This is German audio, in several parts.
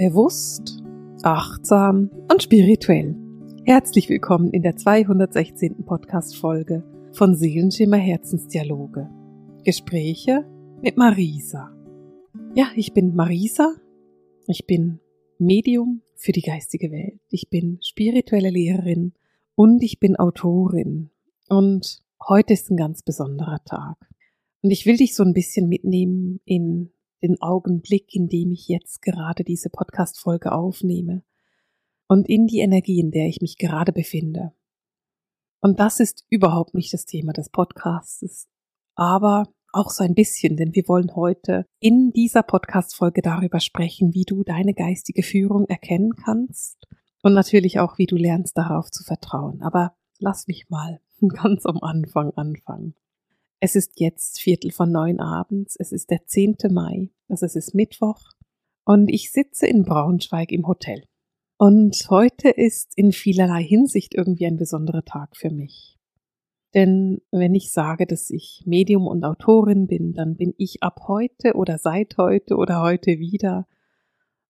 Bewusst, achtsam und spirituell. Herzlich willkommen in der 216. Podcast-Folge von Seelenschimmer Herzensdialoge. Gespräche mit Marisa. Ja, ich bin Marisa. Ich bin Medium für die geistige Welt. Ich bin spirituelle Lehrerin und ich bin Autorin. Und heute ist ein ganz besonderer Tag. Und ich will dich so ein bisschen mitnehmen in den Augenblick, in dem ich jetzt gerade diese Podcast-Folge aufnehme und in die Energie, in der ich mich gerade befinde. Und das ist überhaupt nicht das Thema des Podcasts, aber auch so ein bisschen, denn wir wollen heute in dieser Podcast-Folge darüber sprechen, wie du deine geistige Führung erkennen kannst und natürlich auch, wie du lernst, darauf zu vertrauen. Aber lass mich mal ganz am Anfang anfangen. Es ist jetzt Viertel von neun abends, es ist der 10. Mai, also es ist Mittwoch und ich sitze in Braunschweig im Hotel. Und heute ist in vielerlei Hinsicht irgendwie ein besonderer Tag für mich. Denn wenn ich sage, dass ich Medium und Autorin bin, dann bin ich ab heute oder seit heute oder heute wieder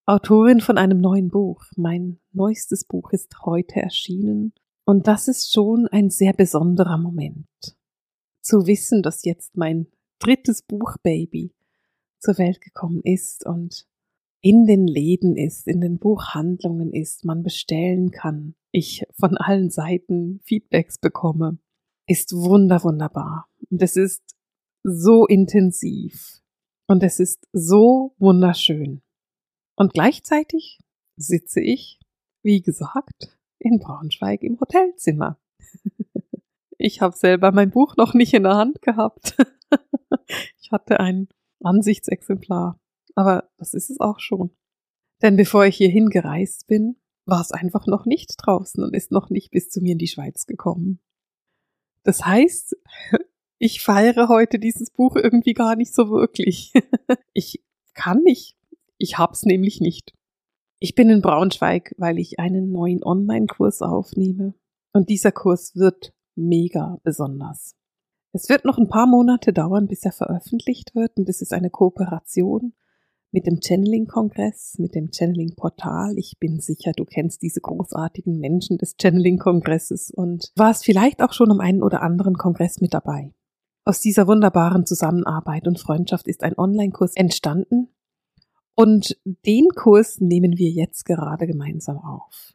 Autorin von einem neuen Buch. Mein neuestes Buch ist heute erschienen und das ist schon ein sehr besonderer Moment zu wissen, dass jetzt mein drittes Buchbaby zur Welt gekommen ist und in den Läden ist, in den Buchhandlungen ist, man bestellen kann, ich von allen Seiten Feedbacks bekomme, ist wunder wunderbar. Und es ist so intensiv und es ist so wunderschön. Und gleichzeitig sitze ich, wie gesagt, in Braunschweig im Hotelzimmer. Ich habe selber mein Buch noch nicht in der Hand gehabt. ich hatte ein Ansichtsexemplar, aber das ist es auch schon. Denn bevor ich hierhin gereist bin, war es einfach noch nicht draußen und ist noch nicht bis zu mir in die Schweiz gekommen. Das heißt, ich feiere heute dieses Buch irgendwie gar nicht so wirklich. ich kann nicht. Ich hab's nämlich nicht. Ich bin in Braunschweig, weil ich einen neuen Online-Kurs aufnehme. Und dieser Kurs wird mega besonders. Es wird noch ein paar Monate dauern, bis er veröffentlicht wird und es ist eine Kooperation mit dem Channeling-Kongress, mit dem Channeling-Portal. Ich bin sicher, du kennst diese großartigen Menschen des Channeling-Kongresses und warst vielleicht auch schon am einen oder anderen Kongress mit dabei. Aus dieser wunderbaren Zusammenarbeit und Freundschaft ist ein Online-Kurs entstanden und den Kurs nehmen wir jetzt gerade gemeinsam auf.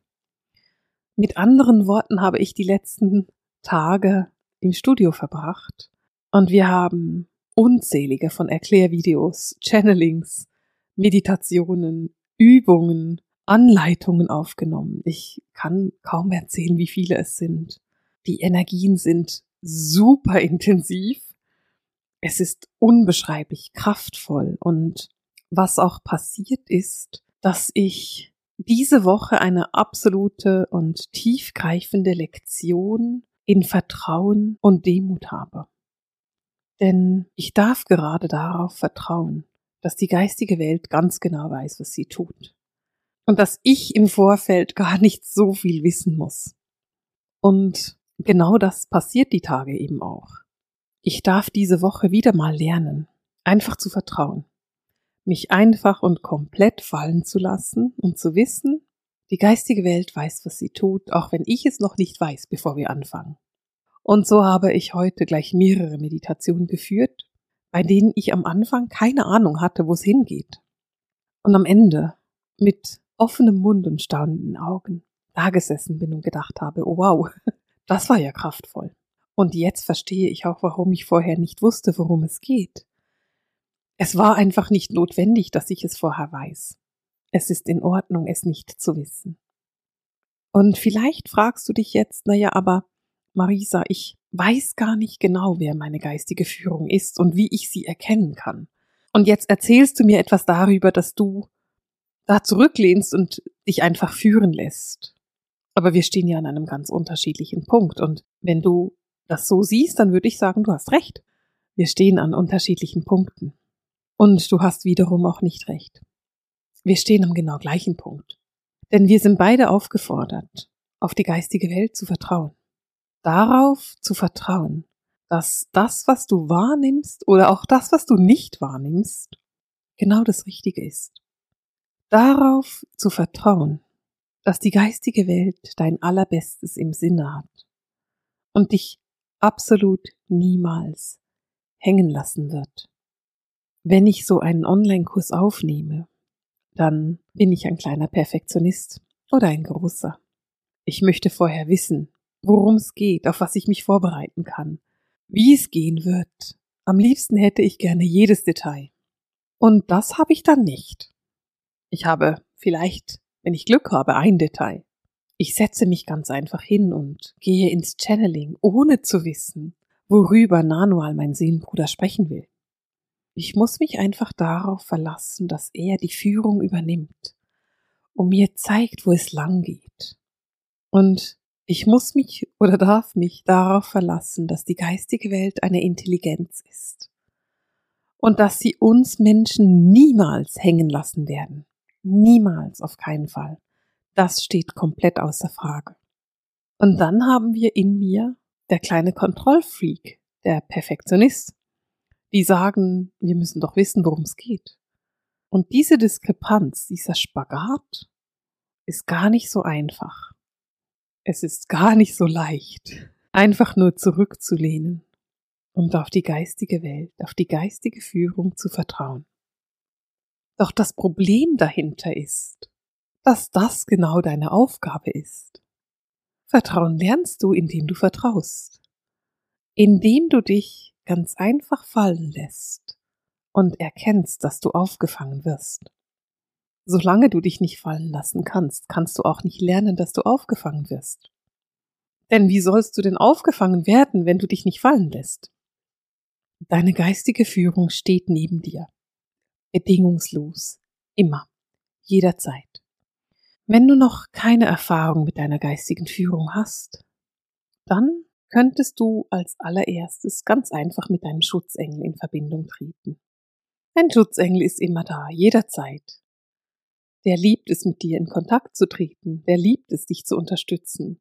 Mit anderen Worten habe ich die letzten Tage im Studio verbracht und wir haben unzählige von Erklärvideos, Channelings, Meditationen, Übungen, Anleitungen aufgenommen. Ich kann kaum erzählen, wie viele es sind. Die Energien sind super intensiv. Es ist unbeschreiblich kraftvoll und was auch passiert ist, dass ich diese Woche eine absolute und tiefgreifende Lektion in Vertrauen und Demut habe. Denn ich darf gerade darauf vertrauen, dass die geistige Welt ganz genau weiß, was sie tut. Und dass ich im Vorfeld gar nicht so viel wissen muss. Und genau das passiert die Tage eben auch. Ich darf diese Woche wieder mal lernen, einfach zu vertrauen, mich einfach und komplett fallen zu lassen und zu wissen, die geistige Welt weiß, was sie tut, auch wenn ich es noch nicht weiß, bevor wir anfangen. Und so habe ich heute gleich mehrere Meditationen geführt, bei denen ich am Anfang keine Ahnung hatte, wo es hingeht. Und am Ende mit offenem Mund und staunenden Augen da gesessen bin und gedacht habe, oh wow, das war ja kraftvoll. Und jetzt verstehe ich auch, warum ich vorher nicht wusste, worum es geht. Es war einfach nicht notwendig, dass ich es vorher weiß. Es ist in Ordnung, es nicht zu wissen. Und vielleicht fragst du dich jetzt, naja, aber Marisa, ich weiß gar nicht genau, wer meine geistige Führung ist und wie ich sie erkennen kann. Und jetzt erzählst du mir etwas darüber, dass du da zurücklehnst und dich einfach führen lässt. Aber wir stehen ja an einem ganz unterschiedlichen Punkt. Und wenn du das so siehst, dann würde ich sagen, du hast recht. Wir stehen an unterschiedlichen Punkten. Und du hast wiederum auch nicht recht. Wir stehen am genau gleichen Punkt. Denn wir sind beide aufgefordert, auf die geistige Welt zu vertrauen. Darauf zu vertrauen, dass das, was du wahrnimmst oder auch das, was du nicht wahrnimmst, genau das Richtige ist. darauf zu vertrauen, dass die geistige Welt dein Allerbestes im Sinne hat und dich absolut niemals hängen lassen wird. Wenn ich so einen Online-Kurs aufnehme, dann bin ich ein kleiner Perfektionist oder ein großer. Ich möchte vorher wissen, worum es geht, auf was ich mich vorbereiten kann, wie es gehen wird. Am liebsten hätte ich gerne jedes Detail. Und das habe ich dann nicht. Ich habe vielleicht, wenn ich Glück habe, ein Detail. Ich setze mich ganz einfach hin und gehe ins Channeling, ohne zu wissen, worüber Nanual mein Seelenbruder sprechen will. Ich muss mich einfach darauf verlassen, dass er die Führung übernimmt und mir zeigt, wo es lang geht. Und ich muss mich oder darf mich darauf verlassen, dass die geistige Welt eine Intelligenz ist und dass sie uns Menschen niemals hängen lassen werden. Niemals, auf keinen Fall. Das steht komplett außer Frage. Und dann haben wir in mir der kleine Kontrollfreak, der Perfektionist, die sagen, wir müssen doch wissen, worum es geht. Und diese Diskrepanz, dieser Spagat, ist gar nicht so einfach. Es ist gar nicht so leicht, einfach nur zurückzulehnen und auf die geistige Welt, auf die geistige Führung zu vertrauen. Doch das Problem dahinter ist, dass das genau deine Aufgabe ist. Vertrauen lernst du, indem du vertraust, indem du dich ganz einfach fallen lässt und erkennst, dass du aufgefangen wirst. Solange du dich nicht fallen lassen kannst, kannst du auch nicht lernen, dass du aufgefangen wirst. Denn wie sollst du denn aufgefangen werden, wenn du dich nicht fallen lässt? Deine geistige Führung steht neben dir. Bedingungslos. Immer. Jederzeit. Wenn du noch keine Erfahrung mit deiner geistigen Führung hast, dann könntest du als allererstes ganz einfach mit deinem Schutzengel in Verbindung treten. Ein Schutzengel ist immer da, jederzeit. Der liebt es, mit dir in Kontakt zu treten, der liebt es, dich zu unterstützen.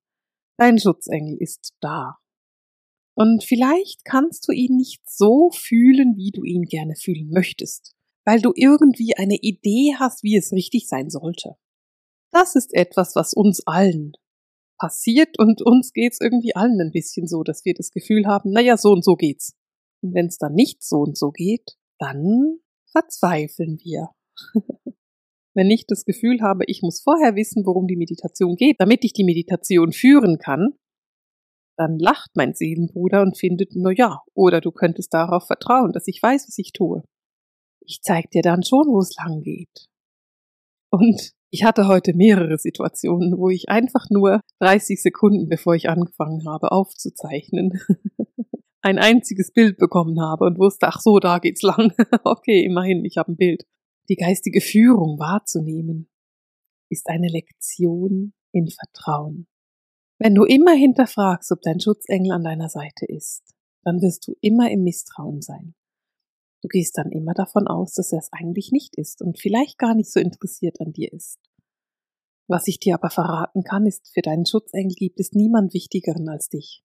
Dein Schutzengel ist da. Und vielleicht kannst du ihn nicht so fühlen, wie du ihn gerne fühlen möchtest, weil du irgendwie eine Idee hast, wie es richtig sein sollte. Das ist etwas, was uns allen passiert und uns geht's irgendwie allen ein bisschen so, dass wir das Gefühl haben, naja, so und so geht's. Und wenn es dann nicht so und so geht, dann verzweifeln wir. wenn ich das Gefühl habe, ich muss vorher wissen, worum die Meditation geht, damit ich die Meditation führen kann, dann lacht mein Seelenbruder und findet, na ja, oder du könntest darauf vertrauen, dass ich weiß, was ich tue. Ich zeig dir dann schon, wo es lang geht. Und ich hatte heute mehrere Situationen, wo ich einfach nur 30 Sekunden, bevor ich angefangen habe aufzuzeichnen, ein einziges Bild bekommen habe und wusste, ach so, da geht's lang. okay, immerhin, ich habe ein Bild. Die geistige Führung wahrzunehmen, ist eine Lektion in Vertrauen. Wenn du immer hinterfragst, ob dein Schutzengel an deiner Seite ist, dann wirst du immer im Misstrauen sein. Du gehst dann immer davon aus, dass er es eigentlich nicht ist und vielleicht gar nicht so interessiert an dir ist. Was ich dir aber verraten kann, ist, für deinen Schutzengel gibt es niemand wichtigeren als dich.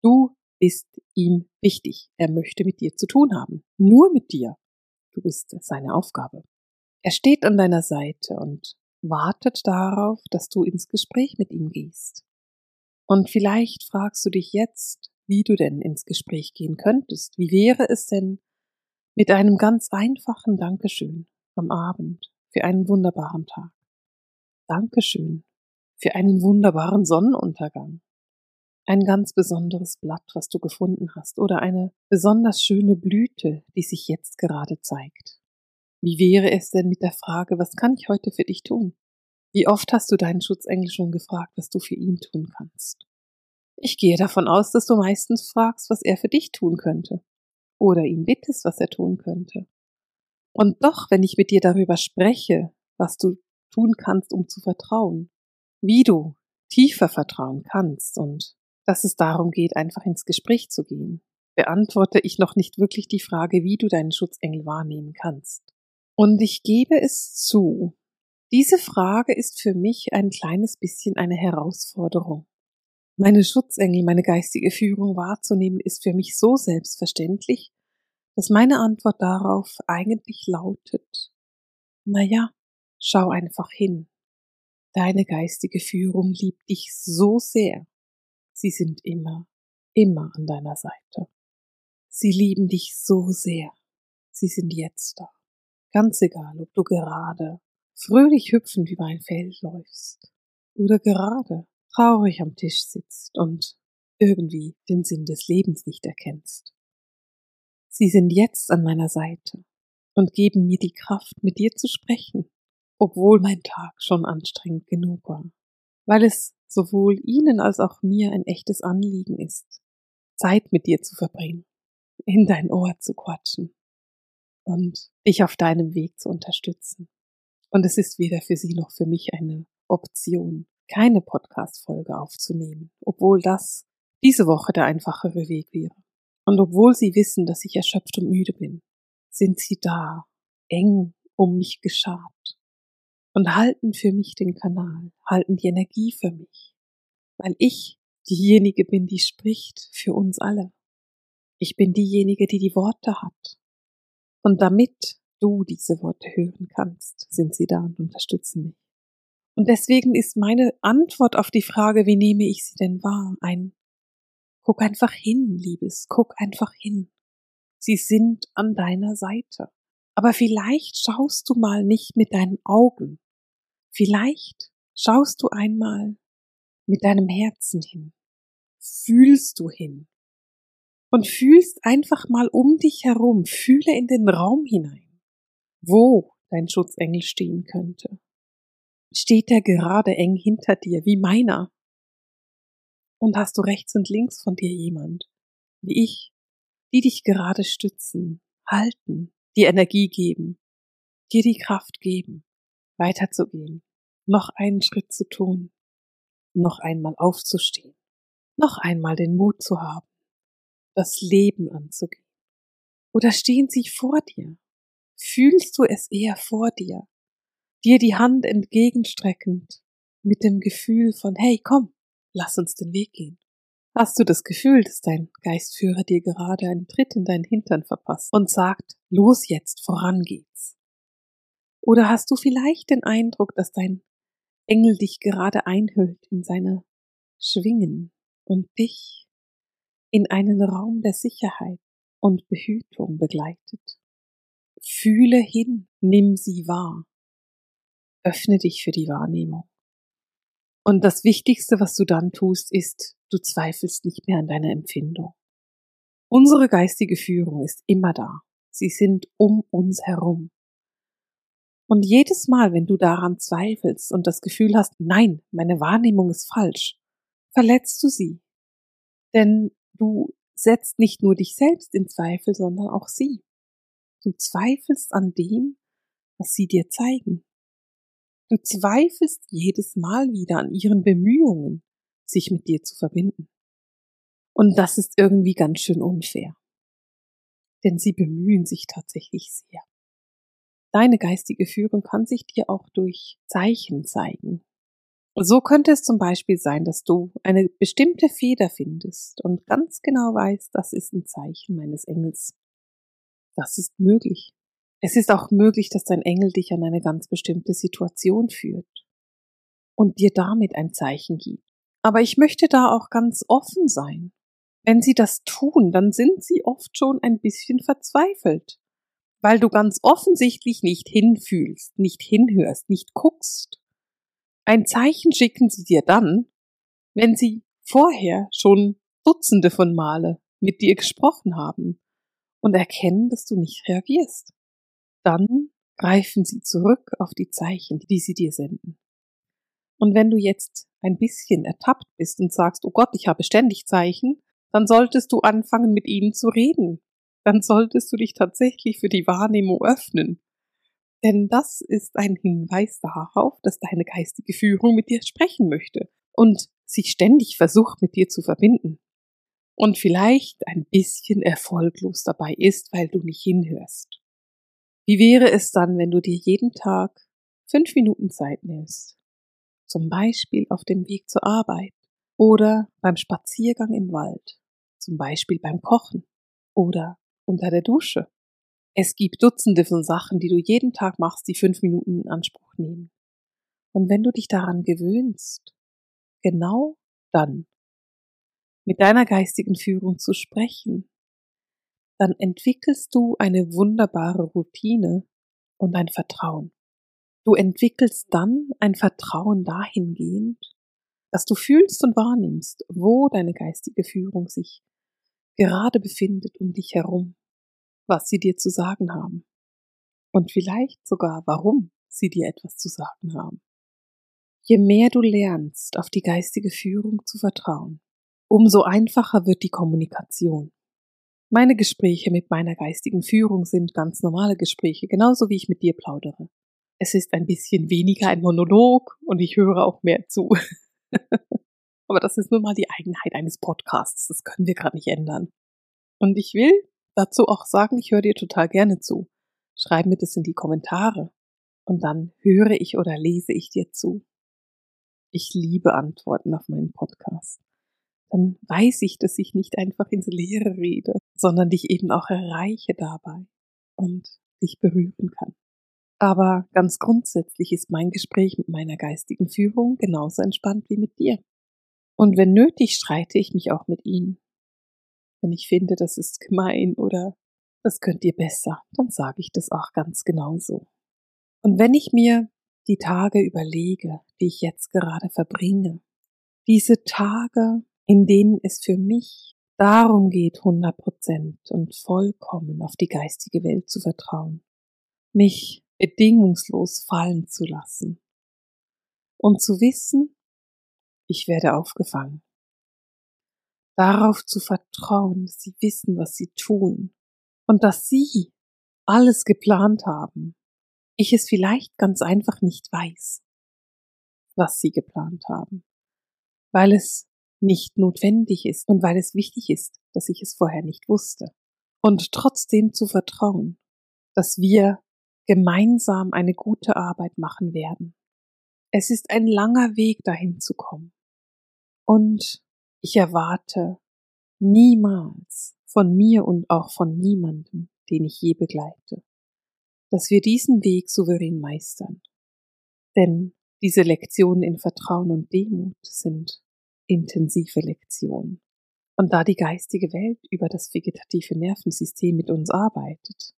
Du bist ihm wichtig. Er möchte mit dir zu tun haben. Nur mit dir. Du bist seine Aufgabe. Er steht an deiner Seite und wartet darauf, dass du ins Gespräch mit ihm gehst. Und vielleicht fragst du dich jetzt, wie du denn ins Gespräch gehen könntest. Wie wäre es denn, mit einem ganz einfachen Dankeschön am Abend für einen wunderbaren Tag. Dankeschön für einen wunderbaren Sonnenuntergang. Ein ganz besonderes Blatt, was du gefunden hast, oder eine besonders schöne Blüte, die sich jetzt gerade zeigt. Wie wäre es denn mit der Frage, was kann ich heute für dich tun? Wie oft hast du deinen Schutzengel schon gefragt, was du für ihn tun kannst? Ich gehe davon aus, dass du meistens fragst, was er für dich tun könnte oder ihn bittest, was er tun könnte. Und doch, wenn ich mit dir darüber spreche, was du tun kannst, um zu vertrauen, wie du tiefer vertrauen kannst und dass es darum geht, einfach ins Gespräch zu gehen, beantworte ich noch nicht wirklich die Frage, wie du deinen Schutzengel wahrnehmen kannst. Und ich gebe es zu, diese Frage ist für mich ein kleines bisschen eine Herausforderung. Meine Schutzengel, meine geistige Führung wahrzunehmen, ist für mich so selbstverständlich, dass meine Antwort darauf eigentlich lautet, na ja, schau einfach hin. Deine geistige Führung liebt dich so sehr. Sie sind immer, immer an deiner Seite. Sie lieben dich so sehr. Sie sind jetzt da. Ganz egal, ob du gerade fröhlich hüpfend über ein Feld läufst oder gerade traurig am Tisch sitzt und irgendwie den Sinn des Lebens nicht erkennst. Sie sind jetzt an meiner Seite und geben mir die Kraft, mit dir zu sprechen, obwohl mein Tag schon anstrengend genug war, weil es sowohl Ihnen als auch mir ein echtes Anliegen ist, Zeit mit dir zu verbringen, in dein Ohr zu quatschen und dich auf deinem Weg zu unterstützen. Und es ist weder für Sie noch für mich eine Option, keine Podcast-Folge aufzunehmen, obwohl das diese Woche der einfachere Weg wäre. Und obwohl Sie wissen, dass ich erschöpft und müde bin, sind Sie da, eng um mich geschart und halten für mich den Kanal, halten die Energie für mich, weil ich diejenige bin, die spricht für uns alle. Ich bin diejenige, die die Worte hat. Und damit du diese Worte hören kannst, sind sie da und unterstützen mich. Und deswegen ist meine Antwort auf die Frage, wie nehme ich sie denn wahr, ein Guck einfach hin, Liebes, guck einfach hin. Sie sind an deiner Seite. Aber vielleicht schaust du mal nicht mit deinen Augen. Vielleicht schaust du einmal mit deinem Herzen hin. Fühlst du hin. Und fühlst einfach mal um dich herum, fühle in den Raum hinein, wo dein Schutzengel stehen könnte. Steht er gerade eng hinter dir, wie meiner? Und hast du rechts und links von dir jemand, wie ich, die dich gerade stützen, halten, dir Energie geben, dir die Kraft geben, weiterzugehen, noch einen Schritt zu tun, noch einmal aufzustehen, noch einmal den Mut zu haben, das Leben anzugehen. Oder stehen sie vor dir? Fühlst du es eher vor dir, dir die Hand entgegenstreckend, mit dem Gefühl von, hey, komm, lass uns den Weg gehen. Hast du das Gefühl, dass dein Geistführer dir gerade einen Tritt in deinen Hintern verpasst und sagt, los jetzt, voran geht's? Oder hast du vielleicht den Eindruck, dass dein Engel dich gerade einhüllt in seine Schwingen und dich in einen Raum der Sicherheit und Behütung begleitet? Fühle hin, nimm sie wahr. Öffne dich für die Wahrnehmung. Und das Wichtigste, was du dann tust, ist, du zweifelst nicht mehr an deiner Empfindung. Unsere geistige Führung ist immer da. Sie sind um uns herum. Und jedes Mal, wenn du daran zweifelst und das Gefühl hast, nein, meine Wahrnehmung ist falsch, verletzt du sie. Denn du setzt nicht nur dich selbst in Zweifel, sondern auch sie. Du zweifelst an dem, was sie dir zeigen. Du zweifelst jedes Mal wieder an ihren Bemühungen, sich mit dir zu verbinden. Und das ist irgendwie ganz schön unfair. Denn sie bemühen sich tatsächlich sehr. Deine geistige Führung kann sich dir auch durch Zeichen zeigen. So könnte es zum Beispiel sein, dass du eine bestimmte Feder findest und ganz genau weißt, das ist ein Zeichen meines Engels. Das ist möglich. Es ist auch möglich, dass dein Engel dich an eine ganz bestimmte Situation führt und dir damit ein Zeichen gibt. Aber ich möchte da auch ganz offen sein. Wenn sie das tun, dann sind sie oft schon ein bisschen verzweifelt, weil du ganz offensichtlich nicht hinfühlst, nicht hinhörst, nicht guckst. Ein Zeichen schicken sie dir dann, wenn sie vorher schon Dutzende von Male mit dir gesprochen haben und erkennen, dass du nicht reagierst dann greifen sie zurück auf die Zeichen, die sie dir senden. Und wenn du jetzt ein bisschen ertappt bist und sagst, oh Gott, ich habe ständig Zeichen, dann solltest du anfangen, mit ihnen zu reden. Dann solltest du dich tatsächlich für die Wahrnehmung öffnen. Denn das ist ein Hinweis darauf, dass deine geistige Führung mit dir sprechen möchte und sich ständig versucht, mit dir zu verbinden. Und vielleicht ein bisschen erfolglos dabei ist, weil du nicht hinhörst. Wie wäre es dann, wenn du dir jeden Tag fünf Minuten Zeit nimmst? Zum Beispiel auf dem Weg zur Arbeit oder beim Spaziergang im Wald, zum Beispiel beim Kochen oder unter der Dusche. Es gibt Dutzende von Sachen, die du jeden Tag machst, die fünf Minuten in Anspruch nehmen. Und wenn du dich daran gewöhnst, genau dann mit deiner geistigen Führung zu sprechen, dann entwickelst du eine wunderbare Routine und ein Vertrauen. Du entwickelst dann ein Vertrauen dahingehend, dass du fühlst und wahrnimmst, wo deine geistige Führung sich gerade befindet um dich herum, was sie dir zu sagen haben und vielleicht sogar warum sie dir etwas zu sagen haben. Je mehr du lernst, auf die geistige Führung zu vertrauen, umso einfacher wird die Kommunikation. Meine Gespräche mit meiner geistigen Führung sind ganz normale Gespräche, genauso wie ich mit dir plaudere. Es ist ein bisschen weniger ein Monolog und ich höre auch mehr zu. Aber das ist nun mal die Eigenheit eines Podcasts. Das können wir gerade nicht ändern. Und ich will dazu auch sagen, ich höre dir total gerne zu. Schreib mir das in die Kommentare. Und dann höre ich oder lese ich dir zu. Ich liebe Antworten auf meinen Podcast dann weiß ich, dass ich nicht einfach ins Leere rede, sondern dich eben auch erreiche dabei und dich berühren kann. Aber ganz grundsätzlich ist mein Gespräch mit meiner geistigen Führung genauso entspannt wie mit dir. Und wenn nötig, streite ich mich auch mit ihnen. Wenn ich finde, das ist gemein oder das könnt ihr besser, dann sage ich das auch ganz genauso. Und wenn ich mir die Tage überlege, die ich jetzt gerade verbringe, diese Tage in denen es für mich darum geht, 100 Prozent und vollkommen auf die geistige Welt zu vertrauen, mich bedingungslos fallen zu lassen und zu wissen, ich werde aufgefangen. Darauf zu vertrauen, dass sie wissen, was sie tun und dass sie alles geplant haben, ich es vielleicht ganz einfach nicht weiß, was sie geplant haben, weil es nicht notwendig ist und weil es wichtig ist, dass ich es vorher nicht wusste. Und trotzdem zu vertrauen, dass wir gemeinsam eine gute Arbeit machen werden. Es ist ein langer Weg dahin zu kommen. Und ich erwarte niemals von mir und auch von niemandem, den ich je begleite, dass wir diesen Weg souverän meistern. Denn diese Lektionen in Vertrauen und Demut sind intensive Lektion. Und da die geistige Welt über das vegetative Nervensystem mit uns arbeitet,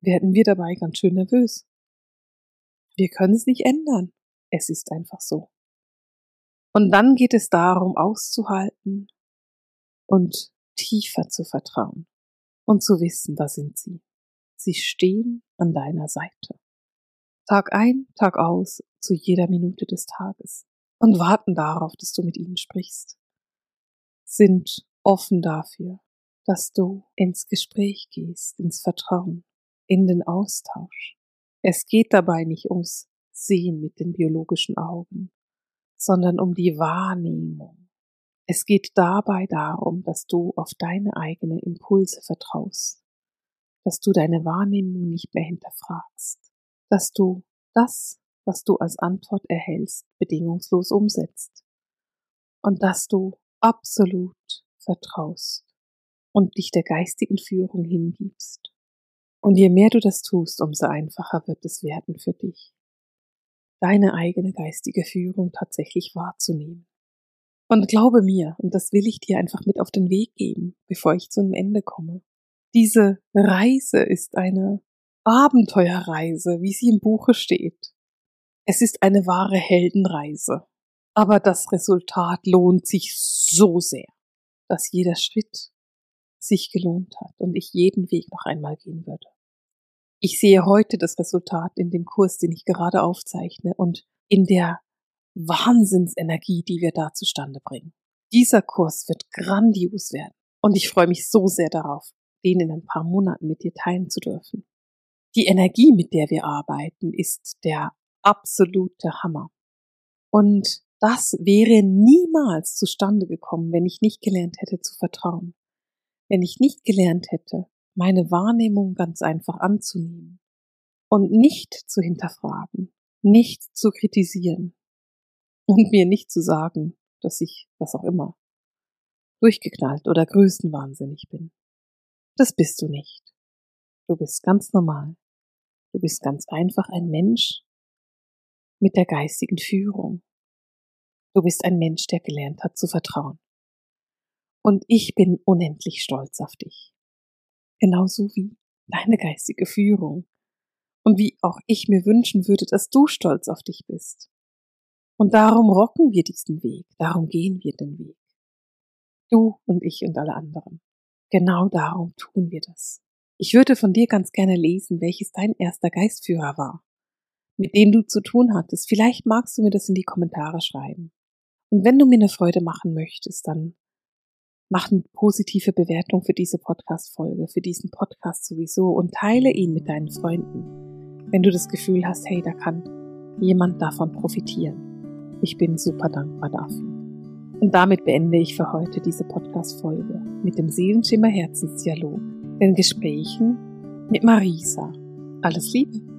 werden wir dabei ganz schön nervös. Wir können es nicht ändern. Es ist einfach so. Und dann geht es darum, auszuhalten und tiefer zu vertrauen und zu wissen, da sind sie. Sie stehen an deiner Seite. Tag ein, Tag aus, zu jeder Minute des Tages und warten darauf, dass du mit ihnen sprichst, sind offen dafür, dass du ins Gespräch gehst, ins Vertrauen, in den Austausch. Es geht dabei nicht ums Sehen mit den biologischen Augen, sondern um die Wahrnehmung. Es geht dabei darum, dass du auf deine eigene Impulse vertraust, dass du deine Wahrnehmung nicht mehr hinterfragst, dass du das, was du als Antwort erhältst, bedingungslos umsetzt. Und dass du absolut vertraust und dich der geistigen Führung hingibst. Und je mehr du das tust, umso einfacher wird es werden für dich, deine eigene geistige Führung tatsächlich wahrzunehmen. Und glaube mir, und das will ich dir einfach mit auf den Weg geben, bevor ich zu einem Ende komme. Diese Reise ist eine Abenteuerreise, wie sie im Buche steht. Es ist eine wahre Heldenreise. Aber das Resultat lohnt sich so sehr, dass jeder Schritt sich gelohnt hat und ich jeden Weg noch einmal gehen würde. Ich sehe heute das Resultat in dem Kurs, den ich gerade aufzeichne und in der Wahnsinnsenergie, die wir da zustande bringen. Dieser Kurs wird grandios werden und ich freue mich so sehr darauf, den in ein paar Monaten mit dir teilen zu dürfen. Die Energie, mit der wir arbeiten, ist der absolute Hammer. Und das wäre niemals zustande gekommen, wenn ich nicht gelernt hätte zu vertrauen. Wenn ich nicht gelernt hätte, meine Wahrnehmung ganz einfach anzunehmen und nicht zu hinterfragen, nicht zu kritisieren und mir nicht zu sagen, dass ich, was auch immer, durchgeknallt oder größenwahnsinnig bin. Das bist du nicht. Du bist ganz normal. Du bist ganz einfach ein Mensch mit der geistigen Führung. Du bist ein Mensch, der gelernt hat zu vertrauen. Und ich bin unendlich stolz auf dich. Genauso wie deine geistige Führung. Und wie auch ich mir wünschen würde, dass du stolz auf dich bist. Und darum rocken wir diesen Weg, darum gehen wir den Weg. Du und ich und alle anderen. Genau darum tun wir das. Ich würde von dir ganz gerne lesen, welches dein erster Geistführer war, mit dem du zu tun hattest. Vielleicht magst du mir das in die Kommentare schreiben. Und wenn du mir eine Freude machen möchtest, dann mach eine positive Bewertung für diese Podcast-Folge, für diesen Podcast sowieso und teile ihn mit deinen Freunden, wenn du das Gefühl hast, hey, da kann jemand davon profitieren. Ich bin super dankbar dafür. Und damit beende ich für heute diese Podcast-Folge mit dem Seelenschimmer Herzensdialog den Gesprächen mit Marisa. Alles Liebe!